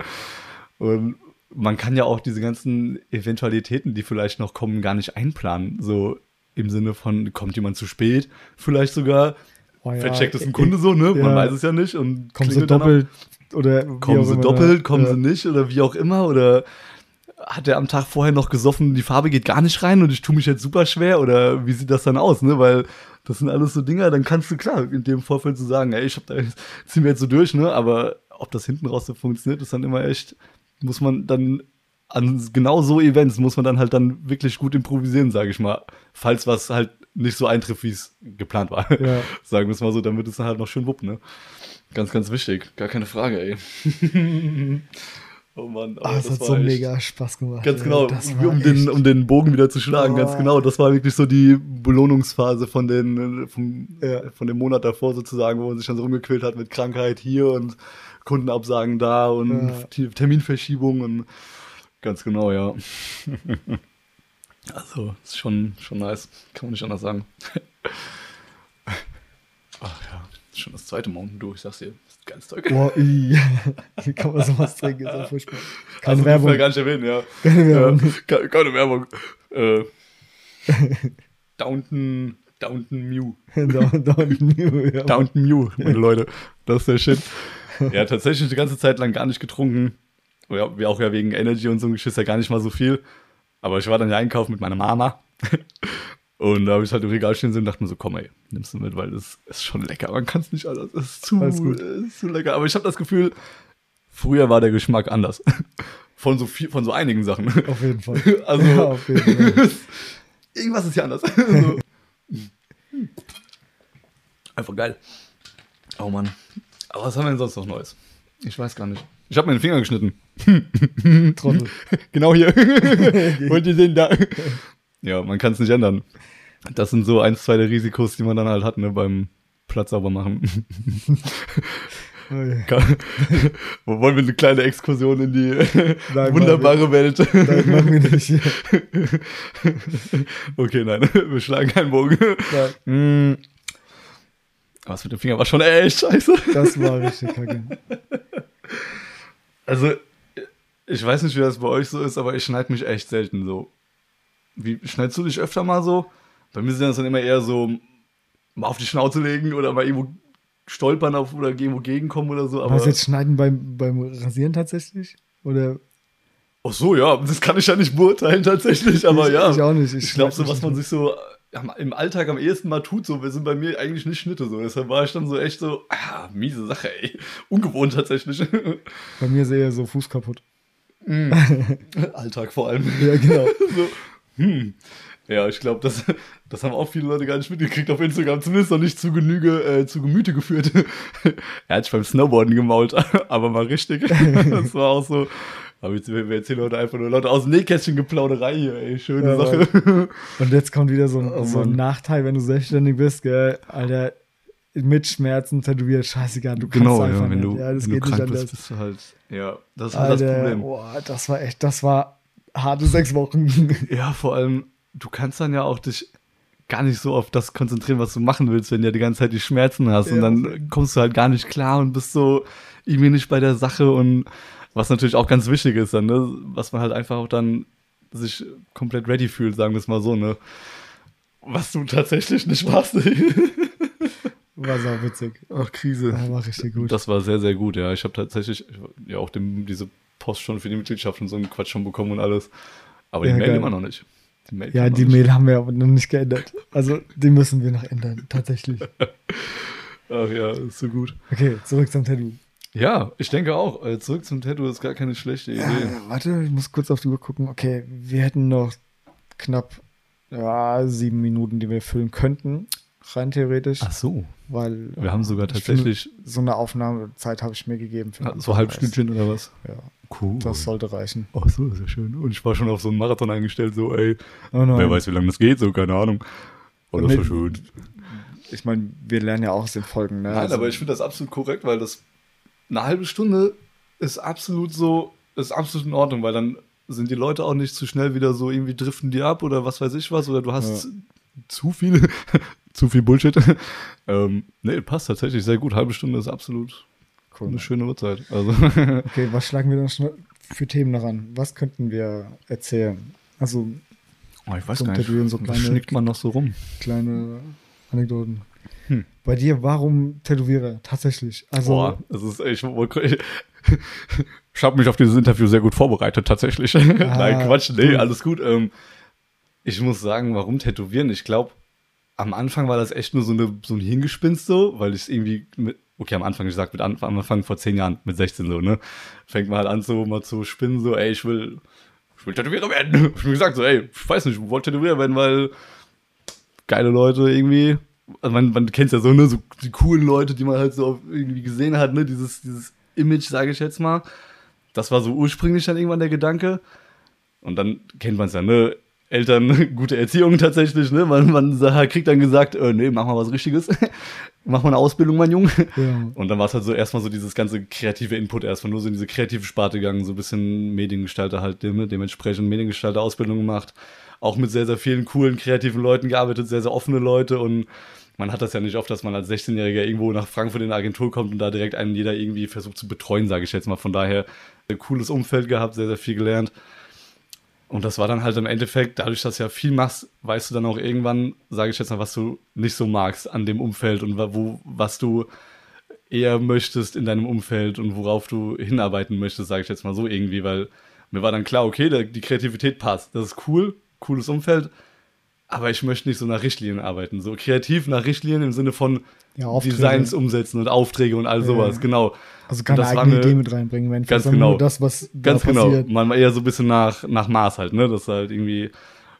[SPEAKER 2] Und man kann ja auch diese ganzen Eventualitäten, die vielleicht noch kommen, gar nicht einplanen. So im Sinne von, kommt jemand zu spät, vielleicht sogar.
[SPEAKER 1] Oh ja,
[SPEAKER 2] vercheckt es ein
[SPEAKER 1] äh,
[SPEAKER 2] Kunde so, ne? Man
[SPEAKER 1] ja.
[SPEAKER 2] weiß es ja nicht. Und
[SPEAKER 1] Kommen sie doppelt oder
[SPEAKER 2] Kommen sie doppelt,
[SPEAKER 1] ja.
[SPEAKER 2] kommen
[SPEAKER 1] ja.
[SPEAKER 2] sie nicht oder wie auch immer oder hat er am Tag vorher noch gesoffen, die Farbe geht gar nicht rein und ich tue mich jetzt super schwer oder wie sieht das dann aus, ne? Weil das sind alles so Dinger, dann kannst du klar in dem Vorfeld so sagen, ey, ich hab da ziehen wir jetzt so durch, ne? Aber ob das hinten raus so funktioniert, ist dann immer echt, muss man dann an genau so Events muss man dann halt dann wirklich gut improvisieren, sage ich mal, falls was halt nicht so eintrifft, wie es geplant war.
[SPEAKER 1] Ja.
[SPEAKER 2] Sagen wir es mal so, damit es dann halt noch schön wuppt, ne? Ganz, ganz wichtig. Gar keine Frage, ey. oh Mann.
[SPEAKER 1] Ah,
[SPEAKER 2] aber
[SPEAKER 1] es hat
[SPEAKER 2] war
[SPEAKER 1] so mega Spaß gemacht.
[SPEAKER 2] Ganz genau,
[SPEAKER 1] Das
[SPEAKER 2] um den, um den Bogen wieder zu schlagen, ganz
[SPEAKER 1] Oh.
[SPEAKER 2] genau. Das war wirklich so die Belohnungsphase von, den, vom,
[SPEAKER 1] Ja.
[SPEAKER 2] von dem Monat davor sozusagen, wo man sich dann so rumgequält hat mit Krankheit hier und Kundenabsagen da und
[SPEAKER 1] Ja.
[SPEAKER 2] T- Terminverschiebung und ganz genau, ja. also, ist schon, schon nice. Kann man nicht anders sagen. Ja, schon das zweite Mountain Dew, ich sag's dir. Ist geiles Zeug.
[SPEAKER 1] Boah, i. Wie kann man sowas trinken? Ist ja furchtbar. Keine
[SPEAKER 2] Also,
[SPEAKER 1] Werbung.
[SPEAKER 2] wir gar nicht erwähnen, ja.
[SPEAKER 1] Keine Werbung.
[SPEAKER 2] Ja, ke- keine Werbung. Äh, Downton, Downton Mew.
[SPEAKER 1] Down, down, new, ja.
[SPEAKER 2] Downton Mew, meine Leute. Das ist der Shit. Ja, tatsächlich die ganze Zeit lang gar nicht getrunken. Ja, wie auch ja wegen Energy und so ein Geschiss ja gar nicht mal so viel. Aber ich war dann ja einkaufen mit meiner Mama. Und da habe ich halt im Regal stehen sehen und dachte mir so, komm ey, nimmst du mit, weil das ist schon lecker. Man kann es nicht anders. Es ist zu, ist zu lecker. Aber ich habe das Gefühl, früher war der Geschmack anders. Von so viel, von so einigen Sachen.
[SPEAKER 1] Auf jeden Fall.
[SPEAKER 2] Also,
[SPEAKER 1] Ja, auf jeden Fall.
[SPEAKER 2] irgendwas ist hier anders. so. Einfach geil. Oh Mann. Aber was haben wir denn sonst noch Neues? Ich weiß gar nicht. Ich habe meinen Finger geschnitten.
[SPEAKER 1] Trottel.
[SPEAKER 2] Genau hier. Wollt ihr sehen da? Ja, man kann es nicht ändern. Das sind so eins, zwei der Risikos, die man dann halt hat, ne, beim Platz sauber machen.
[SPEAKER 1] Oh ja.
[SPEAKER 2] Kann- Wollen wir eine kleine Exkursion in die
[SPEAKER 1] Nein,
[SPEAKER 2] wunderbare Welt?
[SPEAKER 1] Nein, machen wir nicht.
[SPEAKER 2] okay, nein, wir schlagen keinen Bogen.
[SPEAKER 1] Nein,
[SPEAKER 2] Mm. Aber das mit dem Finger war schon echt scheiße.
[SPEAKER 1] das war richtig kacke.
[SPEAKER 2] Also, ich weiß nicht, wie das bei euch so ist, aber ich schneide mich echt selten so. Wie schneidest du dich öfter mal so? Bei mir sind das dann immer eher so, mal auf die Schnauze legen oder mal irgendwo stolpern auf oder irgendwo gegenkommen oder so. Aber
[SPEAKER 1] Was jetzt schneiden beim, beim Rasieren tatsächlich? Oder?
[SPEAKER 2] Ach so, ja, das kann ich ja nicht beurteilen tatsächlich, aber
[SPEAKER 1] ich,
[SPEAKER 2] ja.
[SPEAKER 1] Ich auch nicht.
[SPEAKER 2] Ich glaube, so was man sich so im Alltag am ehesten mal tut, so, wir sind bei mir eigentlich nicht Schnitte so. Deshalb war ich dann so echt so, ah, miese Sache, ey. Ungewohnt tatsächlich.
[SPEAKER 1] Bei mir ist eher so Fuß kaputt.
[SPEAKER 2] Alltag vor allem.
[SPEAKER 1] Ja, genau.
[SPEAKER 2] so, hm. Ja, ich glaube, das, das haben auch viele Leute gar nicht mitgekriegt auf Instagram, zumindest noch nicht zu Genüge, äh, zu Gemüte geführt. er hat sich beim Snowboarden gemault, aber mal richtig. das war auch so. Aber jetzt, wir erzählen heute einfach nur Leute aus dem Nähkästchen Geplauderei hier, ey. Schöne
[SPEAKER 1] Ja,
[SPEAKER 2] Sache.
[SPEAKER 1] Und jetzt kommt wieder so ein,
[SPEAKER 2] Oh,
[SPEAKER 1] so ein. Nachteil, wenn du selbstständig bist, gell? Alter, mit Schmerzen tätowiert, scheißegal, du kannst
[SPEAKER 2] Genau,
[SPEAKER 1] einfach
[SPEAKER 2] ja, wenn
[SPEAKER 1] nicht.
[SPEAKER 2] du,
[SPEAKER 1] ja, das
[SPEAKER 2] wenn du
[SPEAKER 1] geht nicht
[SPEAKER 2] krank
[SPEAKER 1] anders.
[SPEAKER 2] bist, bist du halt. Ja, das ist halt das
[SPEAKER 1] Alter,
[SPEAKER 2] Problem.
[SPEAKER 1] boah, das war echt, das war harte sechs Wochen.
[SPEAKER 2] Ja, vor allem, du kannst dann ja auch dich gar nicht so auf das konzentrieren, was du machen willst, wenn du ja die ganze Zeit die Schmerzen hast. Und
[SPEAKER 1] Ja.
[SPEAKER 2] dann kommst du halt gar nicht klar und bist so irgendwie nicht bei der Sache. Und was natürlich auch ganz wichtig ist dann, ne? was man halt einfach auch dann sich komplett ready fühlt, sagen wir es mal so, ne? Was du tatsächlich nicht warst.
[SPEAKER 1] War sau witzig.
[SPEAKER 2] Ach, Krise.
[SPEAKER 1] Ja, war richtig gut.
[SPEAKER 2] Das war sehr, sehr gut, ja. Ich habe tatsächlich ja auch dem, diese Post schon für die Mitgliedschaft und so einen Quatsch schon bekommen und alles. Aber die
[SPEAKER 1] Ja,
[SPEAKER 2] Mail
[SPEAKER 1] geil.
[SPEAKER 2] immer noch nicht. Die Mail
[SPEAKER 1] ja, die
[SPEAKER 2] nicht.
[SPEAKER 1] Mail haben wir aber noch nicht geändert. Also, die müssen wir noch ändern, tatsächlich.
[SPEAKER 2] Ach ja, ist so gut.
[SPEAKER 1] Okay, zurück zum Tattoo.
[SPEAKER 2] Ja, ich denke auch. Äh, Zurück zum Tattoo ist gar keine schlechte Idee.
[SPEAKER 1] Ja, warte, ich muss kurz auf die Uhr gucken. Okay, wir hätten noch knapp ja, sieben Minuten, die wir füllen könnten. Rein theoretisch.
[SPEAKER 2] Ach so.
[SPEAKER 1] Weil
[SPEAKER 2] Wir haben sogar
[SPEAKER 1] ich
[SPEAKER 2] tatsächlich
[SPEAKER 1] so eine Aufnahmezeit habe ich mir gegeben. Für den
[SPEAKER 2] so halb. Stündchen oder was?
[SPEAKER 1] Ja,
[SPEAKER 2] Cool.
[SPEAKER 1] das sollte reichen.
[SPEAKER 2] Ach so, ist ja schön. Und ich war schon auf so einen Marathon eingestellt, so, ey,
[SPEAKER 1] Oh
[SPEAKER 2] wer weiß, wie lange das geht, so, keine Ahnung. Oh, das war schön.
[SPEAKER 1] Ich meine, wir lernen ja auch aus den Folgen. Ne?
[SPEAKER 2] Nein,
[SPEAKER 1] Also,
[SPEAKER 2] aber ich finde das absolut korrekt, weil das eine halbe Stunde ist absolut so, ist absolut in Ordnung, weil dann sind die Leute auch nicht zu schnell wieder so irgendwie driften die ab oder was weiß ich was oder du hast
[SPEAKER 1] Ja.
[SPEAKER 2] zu viele, zu viel Bullshit. ähm, nee, passt tatsächlich sehr gut. Halbe Stunde ist absolut
[SPEAKER 1] cool.
[SPEAKER 2] eine schöne Uhrzeit. Also,
[SPEAKER 1] Okay, was schlagen wir dann schon für Themen noch an? Was könnten wir erzählen? Also
[SPEAKER 2] oh, ich weiß gar nicht,
[SPEAKER 1] Tätowieren so
[SPEAKER 2] was
[SPEAKER 1] kleine-
[SPEAKER 2] schnickt man noch so rum?
[SPEAKER 1] kleine Anekdoten.
[SPEAKER 2] Hm.
[SPEAKER 1] Bei dir, warum Tätowierer? Tatsächlich. Also,
[SPEAKER 2] Boah, das ist echt. Ich, ich habe mich auf dieses Interview sehr gut vorbereitet, tatsächlich. Nein, Quatsch, nee, alles gut. Ähm, ich muss sagen, warum tätowieren? Ich glaube, am Anfang war das echt nur so, eine, so ein Hingespinst so, weil ich irgendwie mit, okay, am Anfang, sag mit am Anfang vor zehn Jahren, mit 16 so, ne? Fängt man halt an, so mal zu spinnen, so, ey, ich will, ich will Tätowierer werden. Ich mir gesagt, so, ey, ich weiß nicht, ich wollte Tätowierer werden, weil geile Leute irgendwie. Also man, man kennt ja so, ne, so die coolen Leute, die man halt so irgendwie gesehen hat, ne, dieses, dieses Image, sage ich jetzt mal. Das war so ursprünglich dann irgendwann der Gedanke. Und dann kennt man es ja, ne, Eltern, gute Erziehung tatsächlich, ne, man, man kriegt dann gesagt, äh, nee, mach mal was Richtiges. mach mal eine Ausbildung, mein Junge.
[SPEAKER 1] Ja.
[SPEAKER 2] Und dann war es halt so erstmal so dieses ganze kreative Input, erstmal nur so in diese kreative Sparte gegangen, so ein bisschen Mediengestalter halt, dem- dementsprechend Mediengestalter-Ausbildung gemacht. Auch mit sehr, sehr vielen coolen, kreativen Leuten gearbeitet, sehr, sehr offene Leute und man hat das ja nicht oft, dass man als 16-Jähriger irgendwo nach Frankfurt in eine Agentur kommt und da direkt einen jeder irgendwie versucht zu betreuen, sage ich jetzt mal. Von daher ein cooles Umfeld gehabt, sehr, sehr viel gelernt. Und das war dann halt im Endeffekt, dadurch, dass du ja viel machst, weißt du dann auch irgendwann, sage ich jetzt mal, was du nicht so magst an dem Umfeld und wo, was du eher möchtest in deinem Umfeld und worauf du hinarbeiten möchtest, sage ich jetzt mal so irgendwie, weil mir war dann klar, okay, die Kreativität passt, das ist cool, cooles Umfeld, aber ich möchte nicht so nach Richtlinien arbeiten, so kreativ nach Richtlinien im Sinne von
[SPEAKER 1] Ja.
[SPEAKER 2] Designs umsetzen und Aufträge und all
[SPEAKER 1] Ja.
[SPEAKER 2] sowas, genau.
[SPEAKER 1] Also keine eigene
[SPEAKER 2] eine-
[SPEAKER 1] Idee mit reinbringen, wenn
[SPEAKER 2] Ganz
[SPEAKER 1] sondern
[SPEAKER 2] genau.
[SPEAKER 1] nur das, was da
[SPEAKER 2] Ganz genau.
[SPEAKER 1] passiert.
[SPEAKER 2] Man eher so ein bisschen nach, nach Maß halt, ne? Dass du halt irgendwie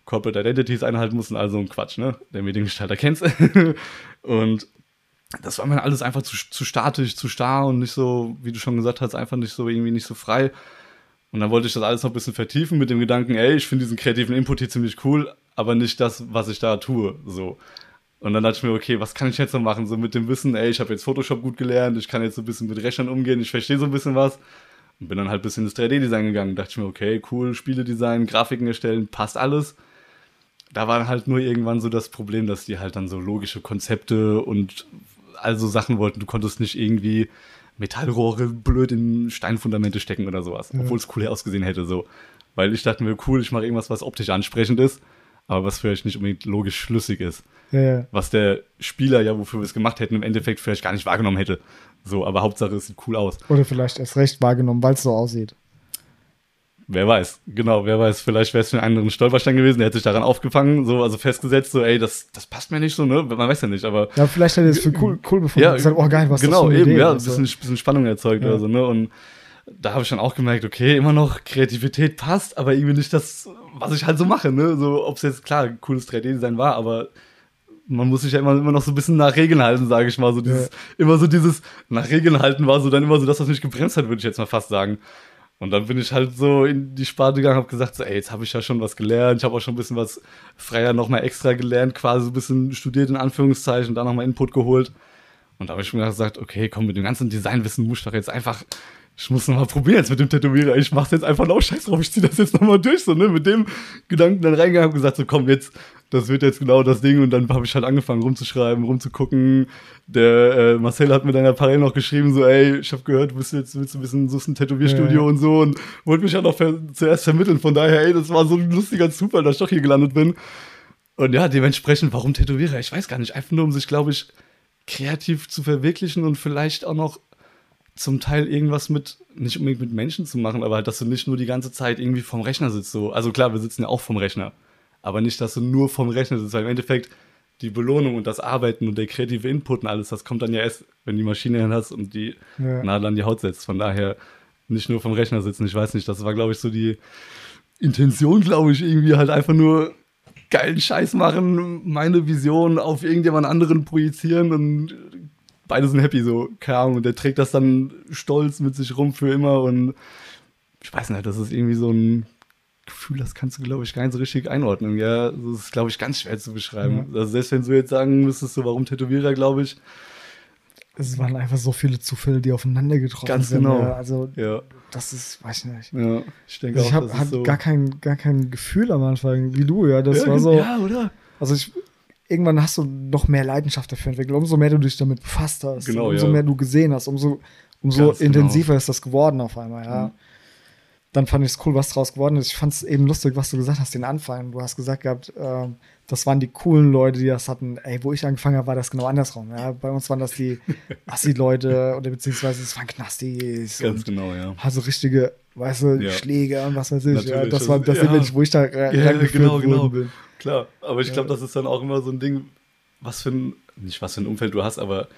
[SPEAKER 2] Corporate Identities einhalten musst und all so ein Quatsch, ne? Der Mediengestalter kennst. und das war mir alles einfach zu, zu statisch, zu starr und nicht so, wie du schon gesagt hast, einfach nicht so irgendwie nicht so frei. Und dann wollte ich das alles noch ein bisschen vertiefen mit dem Gedanken, ey, ich finde diesen kreativen Input hier ziemlich cool, aber nicht das, was ich da tue, so. Und dann dachte ich mir, okay, was kann ich jetzt noch machen? So mit dem Wissen, ey, ich habe jetzt Photoshop gut gelernt, ich kann jetzt so ein bisschen mit Rechnern umgehen, ich verstehe so ein bisschen was. Und bin dann halt ein bisschen ins 3D-Design gegangen. Dachte ich mir, okay, cool, Spieledesign, Grafiken erstellen, passt alles. Da war halt nur irgendwann so das Problem, dass die halt dann so logische Konzepte und also Sachen wollten. Du konntest nicht irgendwie Metallrohre blöd in Steinfundamente stecken oder sowas,
[SPEAKER 1] Ja.
[SPEAKER 2] obwohl es cool ausgesehen hätte so. Weil ich dachte mir, cool, ich mache irgendwas, was optisch ansprechend ist, aber was vielleicht nicht unbedingt logisch schlüssig ist
[SPEAKER 1] Ja, ja.
[SPEAKER 2] was der Spieler ja, wofür wir es gemacht hätten, im Endeffekt vielleicht gar nicht wahrgenommen hätte. So, aber Hauptsache es sieht cool aus.
[SPEAKER 1] Oder vielleicht erst recht wahrgenommen, weil es so aussieht.
[SPEAKER 2] Wer weiß, genau, wer weiß, vielleicht wäre es für einen anderen Stolperstein gewesen, der hätte sich daran aufgefangen, so, also festgesetzt, so, ey, das, das passt mir nicht so, ne? Man weiß ja nicht, aber.
[SPEAKER 1] Ja, vielleicht hat er es für cool, cool befunden. und gesagt, oh geil, was ist
[SPEAKER 2] genau, eben,
[SPEAKER 1] Idee?
[SPEAKER 2] ja, ein
[SPEAKER 1] Also,
[SPEAKER 2] bisschen, bisschen Spannung erzeugt
[SPEAKER 1] Ja.
[SPEAKER 2] oder so, ne? Und da habe ich dann auch gemerkt, okay, immer noch Kreativität passt, aber irgendwie nicht das, was ich halt so mache, ne? So, ob es jetzt klar cooles 3D-Design war, aber man muss sich ja immer, immer noch so ein bisschen nach Regeln halten, sage ich mal. So dieses,
[SPEAKER 1] Ja.
[SPEAKER 2] immer so dieses nach Regeln halten war so dann immer so, das mich gebremst hat, würde ich jetzt mal fast sagen. Und dann bin ich halt so in die Sparte gegangen, habe gesagt, so, ey, jetzt habe ich ja schon was gelernt, ich habe auch schon ein bisschen was freier nochmal extra gelernt, quasi so ein bisschen studiert in Anführungszeichen, da nochmal Input geholt. Und da habe ich mir gesagt, okay, komm, mit dem ganzen Designwissen muss ich doch jetzt einfach, ich muss nochmal probieren jetzt mit dem Tätowierer. Ich mach's jetzt einfach noch scheiß drauf, ich zieh das jetzt nochmal durch, so, ne, mit dem Gedanken dann reingegangen, hab gesagt, so, komm, jetzt, das wird jetzt genau das Ding. Und dann habe ich halt angefangen rumzuschreiben, rumzugucken. Der äh, Marcel hat mir dann ja parallel noch geschrieben, so, ey, ich habe gehört, du bist jetzt, willst du ein bisschen, suchst ein Tätowierstudio
[SPEAKER 1] Ja.
[SPEAKER 2] und so und wollte mich ja noch ver zuerst vermitteln. Von daher, ey, das war so ein lustiger Zufall, dass ich doch hier gelandet bin. Und ja, dementsprechend, warum Tätowierer? Ich weiß gar nicht. Einfach nur, um sich, glaube ich, kreativ zu verwirklichen und vielleicht auch noch zum Teil irgendwas mit, nicht unbedingt mit Menschen zu machen, aber halt, dass du nicht nur die ganze Zeit irgendwie vom Rechner sitzt. So. Also klar, wir sitzen ja auch vom Rechner. Aber nicht, dass du nur vom Rechner sitzt, weil im Endeffekt die Belohnung und das Arbeiten und der kreative Input und alles, das kommt dann ja erst, wenn die Maschine dann hast und die
[SPEAKER 1] Ja.
[SPEAKER 2] Nadel an die Haut setzt. Von daher nicht nur vom Rechner sitzen. Ich weiß nicht, das war, glaube ich, so die Intention, glaube ich, irgendwie halt einfach nur geilen Scheiß machen, meine Vision auf irgendjemand anderen projizieren und beide sind happy, so, keine Ahnung. Und der trägt das dann stolz mit sich rum für immer und ich weiß nicht, das ist irgendwie so ein Gefühl, das kannst du, glaube ich, gar nicht so richtig einordnen. Ja, das ist, glaube ich, ganz schwer zu beschreiben. Also selbst wenn du jetzt sagen müsstest, so, warum Tätowierer, glaube ich,
[SPEAKER 1] Es waren einfach so viele Zufälle, die aufeinander getroffen
[SPEAKER 2] Ganz
[SPEAKER 1] sind.
[SPEAKER 2] genau.
[SPEAKER 1] Ja. Also,
[SPEAKER 2] ja,
[SPEAKER 1] das ist, weiß ich nicht.
[SPEAKER 2] ja, ich denke
[SPEAKER 1] Also ich
[SPEAKER 2] auch,
[SPEAKER 1] habe
[SPEAKER 2] das
[SPEAKER 1] hab
[SPEAKER 2] so.
[SPEAKER 1] gar, kein, gar kein Gefühl am Anfang, wie du, ja. Das
[SPEAKER 2] ja,
[SPEAKER 1] war so.
[SPEAKER 2] Ja, oder?
[SPEAKER 1] Also ich, irgendwann hast du noch mehr Leidenschaft dafür entwickelt. Umso mehr du dich damit befasst hast,
[SPEAKER 2] Genau,
[SPEAKER 1] umso
[SPEAKER 2] ja.
[SPEAKER 1] mehr du gesehen hast, umso, umso
[SPEAKER 2] Ganz genau.
[SPEAKER 1] intensiver ist das geworden auf einmal, ja.
[SPEAKER 2] Mhm.
[SPEAKER 1] Dann fand ich es cool, was draus geworden ist. Ich fand es eben lustig, was du gesagt hast, den Anfang. Du hast gesagt gehabt, ähm, das waren die coolen Leute, die das hatten. Ey, wo ich angefangen habe, war das genau andersrum. Ja? Bei uns waren das die Assi-Leute oder beziehungsweise es waren Knastis.
[SPEAKER 2] Ganz genau, ja.
[SPEAKER 1] Also richtige, weißt du,
[SPEAKER 2] Ja.
[SPEAKER 1] Schläger und was weiß ich. Ja, das war
[SPEAKER 2] das- ja.
[SPEAKER 1] Image, wo ich da
[SPEAKER 2] Ja, genau, genau.
[SPEAKER 1] bin.
[SPEAKER 2] Klar, aber ich glaube, das ist dann auch immer so ein Ding, was für ein, nicht was für ein Umfeld du hast, aber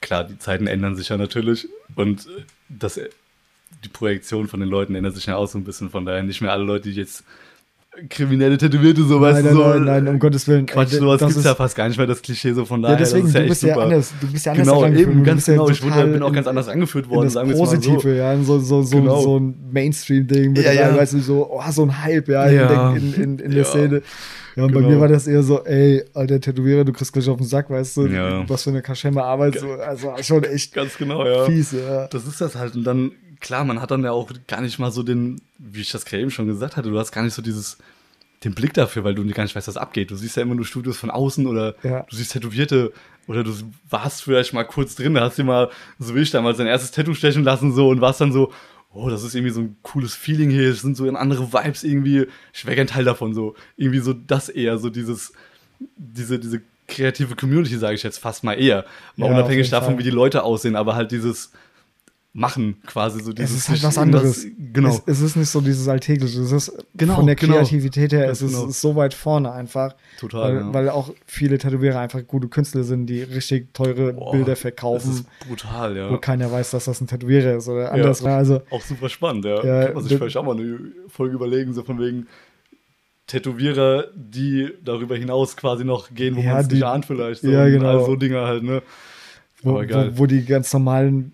[SPEAKER 2] klar, die Zeiten ändern sich ja natürlich und das, die Projektion von den Leuten ändert sich ja auch so ein bisschen, von daher nicht mehr alle Leute, die jetzt kriminelle Tätowierte, so weißt
[SPEAKER 1] nein,
[SPEAKER 2] du,
[SPEAKER 1] nein,
[SPEAKER 2] so.
[SPEAKER 1] nein, nein, um Gottes Willen.
[SPEAKER 2] Quatsch, sowas
[SPEAKER 1] das
[SPEAKER 2] gibt's
[SPEAKER 1] ist-
[SPEAKER 2] ja fast gar nicht mehr, das Klischee so von
[SPEAKER 1] Ja,
[SPEAKER 2] daher.
[SPEAKER 1] deswegen,
[SPEAKER 2] das ist ja
[SPEAKER 1] du bist ja
[SPEAKER 2] super.
[SPEAKER 1] anders, du bist ja anders
[SPEAKER 2] Genau, eben, ganz
[SPEAKER 1] bist ja
[SPEAKER 2] genau. Ich wurde, bin auch ganz anders angeführt worden, sagen wir mal so.
[SPEAKER 1] Positive, ja, so, so, so,
[SPEAKER 2] Genau.
[SPEAKER 1] so ein Mainstream-Ding mit
[SPEAKER 2] Ja, ja.
[SPEAKER 1] weißt du, so, oh, so ein Hype, ja,
[SPEAKER 2] Ja.
[SPEAKER 1] in, der- in, in, in der
[SPEAKER 2] Ja.
[SPEAKER 1] Szene. Ja, und bei
[SPEAKER 2] Genau.
[SPEAKER 1] mir war das eher so, ey, alter Tätowierer, du kriegst gleich auf den Sack, weißt du,
[SPEAKER 2] Ja.
[SPEAKER 1] was für eine kaschemme Arbeit, so, also schon echt
[SPEAKER 2] Ganz genau, ja.
[SPEAKER 1] fies, ja.
[SPEAKER 2] Das ist das halt. Und dann, klar, man hat dann ja auch gar nicht mal so den, wie ich das gerade eben schon gesagt hatte, du hast gar nicht so dieses, den Blick dafür, weil du gar nicht weißt, was abgeht. Du siehst ja immer nur Studios von außen oder
[SPEAKER 1] Ja.
[SPEAKER 2] du siehst Tätowierte oder du warst vielleicht mal kurz drin, da hast dir mal, so wie ich damals, dein erstes Tattoo stechen lassen so und warst dann so, oh, das ist irgendwie so ein cooles Feeling hier, es sind so andere Vibes irgendwie, ich wäre gern Teil davon so. Irgendwie so das eher, so dieses, diese, diese kreative Community, sage ich jetzt fast mal eher. Mal
[SPEAKER 1] Ja,
[SPEAKER 2] unabhängig davon,
[SPEAKER 1] Fall.
[SPEAKER 2] wie die Leute aussehen, aber halt dieses Machen quasi, so
[SPEAKER 1] Es
[SPEAKER 2] dieses.
[SPEAKER 1] ist halt was anderes.
[SPEAKER 2] Genau.
[SPEAKER 1] Es, es ist nicht so dieses Alltägliche. Es ist
[SPEAKER 2] Genau,
[SPEAKER 1] von der
[SPEAKER 2] genau.
[SPEAKER 1] Kreativität her, es ist,
[SPEAKER 2] genau.
[SPEAKER 1] ist so weit vorne einfach.
[SPEAKER 2] Total,
[SPEAKER 1] Weil,
[SPEAKER 2] ja.
[SPEAKER 1] weil auch viele Tätowierer einfach gute Künstler sind, die richtig teure
[SPEAKER 2] Boah,
[SPEAKER 1] Bilder
[SPEAKER 2] Das
[SPEAKER 1] verkaufen,
[SPEAKER 2] ist brutal, ja.
[SPEAKER 1] wo keiner weiß, dass das ein Tätowierer ist oder andersrum. Also,
[SPEAKER 2] Auch super spannend, ja.
[SPEAKER 1] Ja,
[SPEAKER 2] Kann man sich
[SPEAKER 1] das-
[SPEAKER 2] vielleicht auch mal eine Folge überlegen, so von wegen Tätowierer, die darüber hinaus quasi noch gehen, wo
[SPEAKER 1] Ja,
[SPEAKER 2] man es nicht ahnt vielleicht. So,
[SPEAKER 1] ja, genau.
[SPEAKER 2] all so Dinge halt, ne?
[SPEAKER 1] wo, wo, wo die ganz normalen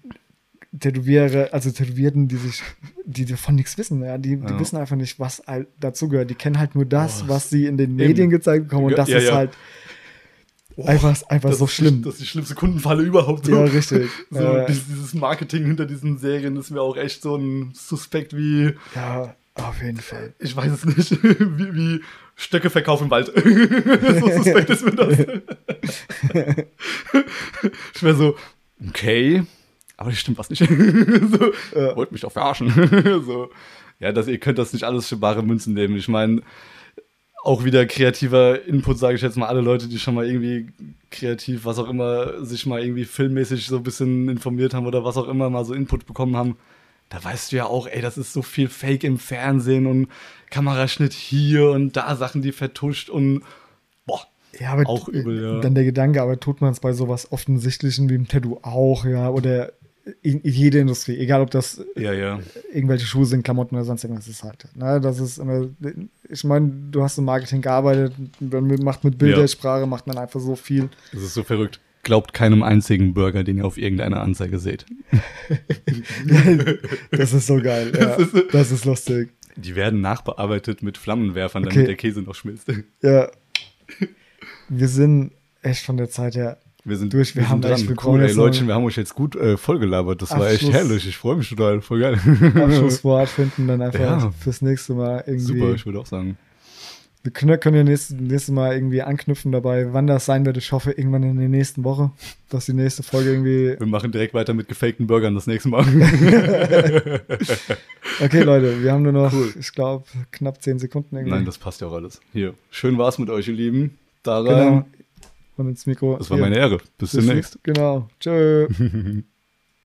[SPEAKER 1] Tätowierer, also Tätowierten, die sich, die davon nichts wissen, ja, die, die
[SPEAKER 2] Ja.
[SPEAKER 1] wissen einfach nicht, was halt dazugehört. Die kennen halt nur das,
[SPEAKER 2] Boah,
[SPEAKER 1] was sie in den
[SPEAKER 2] eben.
[SPEAKER 1] Medien gezeigt bekommen und das
[SPEAKER 2] Ja,
[SPEAKER 1] ist halt einfach, einfach
[SPEAKER 2] Das
[SPEAKER 1] so schlimm.
[SPEAKER 2] Die, das ist die schlimmste Kundenfalle überhaupt.
[SPEAKER 1] Ja, richtig.
[SPEAKER 2] So,
[SPEAKER 1] Äh,
[SPEAKER 2] dieses, dieses Marketing hinter diesen Serien ist mir auch echt so ein Suspekt wie,
[SPEAKER 1] ja, auf jeden Fall.
[SPEAKER 2] ich weiß es nicht, wie, wie Stöcke verkaufen im Wald. so suspekt ist mir das. ich wäre so, okay, aber das stimmt was nicht. so,
[SPEAKER 1] Ja.
[SPEAKER 2] Wollt mich doch verarschen. so, ja, das, ihr könnt das nicht alles für bare Münzen nehmen. Ich meine, auch wieder kreativer Input, sage ich jetzt mal, alle Leute, die schon mal irgendwie kreativ, was auch immer, sich mal irgendwie filmmäßig so ein bisschen informiert haben oder was auch immer, mal so Input bekommen haben, da weißt du ja auch, ey, das ist so viel Fake im Fernsehen und Kameraschnitt hier und da Sachen, die vertuscht und boah,
[SPEAKER 1] Ja, aber
[SPEAKER 2] Auch übel, ja.
[SPEAKER 1] Dann der Gedanke, aber tut man es bei sowas Offensichtlichen wie im Tattoo auch, ja, oder in, in jede Industrie, egal ob das
[SPEAKER 2] ja, ja.
[SPEAKER 1] irgendwelche Schuhe sind, Klamotten oder sonst irgendwas ist halt. Ne, das ist immer, ich meine, du hast im Marketing gearbeitet, man macht mit Bildersprache, macht man einfach so viel.
[SPEAKER 2] Das ist so verrückt. Glaubt keinem einzigen Burger, den ihr auf irgendeiner Anzeige seht.
[SPEAKER 1] Das ist so geil, ja. Das ist lustig.
[SPEAKER 2] Die werden nachbearbeitet mit Flammenwerfern, damit
[SPEAKER 1] Okay.
[SPEAKER 2] der Käse noch schmilzt.
[SPEAKER 1] Ja. Wir sind echt von der Zeit her
[SPEAKER 2] Wir sind
[SPEAKER 1] durch. Wir, haben
[SPEAKER 2] sind
[SPEAKER 1] echt, wir
[SPEAKER 2] dran.
[SPEAKER 1] brauchen
[SPEAKER 2] Cool, ey, Leutchen, wir haben euch jetzt gut äh, vollgelabert. Das war echt
[SPEAKER 1] Abschluss.
[SPEAKER 2] herrlich. Ich freue mich total. Voll geil.
[SPEAKER 1] Abschlusswort finden, dann einfach
[SPEAKER 2] Ja.
[SPEAKER 1] fürs nächste Mal irgendwie.
[SPEAKER 2] Super, ich würde auch sagen.
[SPEAKER 1] Wir können, können ja nächstes, nächstes Mal irgendwie anknüpfen dabei, wann das sein wird. Ich hoffe, irgendwann in der nächsten Woche, dass die nächste Folge irgendwie.
[SPEAKER 2] Wir machen direkt weiter mit gefakten Burgern das nächste Mal.
[SPEAKER 1] Okay, Leute, wir haben nur noch,
[SPEAKER 2] Cool.
[SPEAKER 1] ich glaube, knapp zehn Sekunden irgendwie.
[SPEAKER 2] Nein, das passt ja auch alles. Hier, schön war's mit euch, ihr Lieben. Da
[SPEAKER 1] genau. Und ins Mikro.
[SPEAKER 2] Das war meine Ehre. Bis
[SPEAKER 1] Bis-
[SPEAKER 2] demnächst.
[SPEAKER 1] Genau. Tschö.